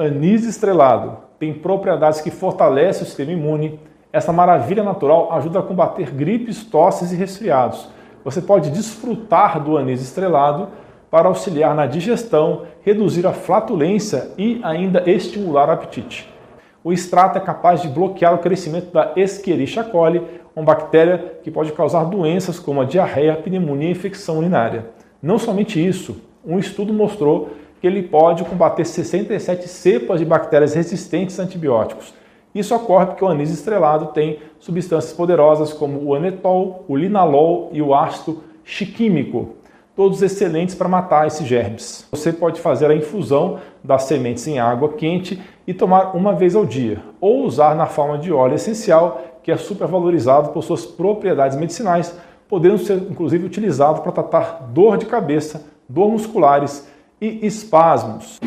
Anis estrelado tem propriedades que fortalecem o sistema imune. Essa maravilha natural ajuda a combater gripes, tosses e resfriados. Você pode desfrutar do anis estrelado para auxiliar na digestão, reduzir a flatulência e ainda estimular o apetite. O extrato é capaz de bloquear o crescimento da Escherichia coli, uma bactéria que pode causar doenças como a diarreia, pneumonia e infecção urinária. Não somente isso, um estudo mostrou que ele pode combater 67 cepas de bactérias resistentes a antibióticos. Isso ocorre porque o anis estrelado tem substâncias poderosas como o anetol, o linalol e o ácido chiquímico, todos excelentes para matar esses germes. Você pode fazer a infusão das sementes em água quente e tomar uma vez ao dia, ou usar na forma de óleo essencial, que é supervalorizado por suas propriedades medicinais, podendo ser inclusive utilizado para tratar dor de cabeça, dor musculares e espasmos.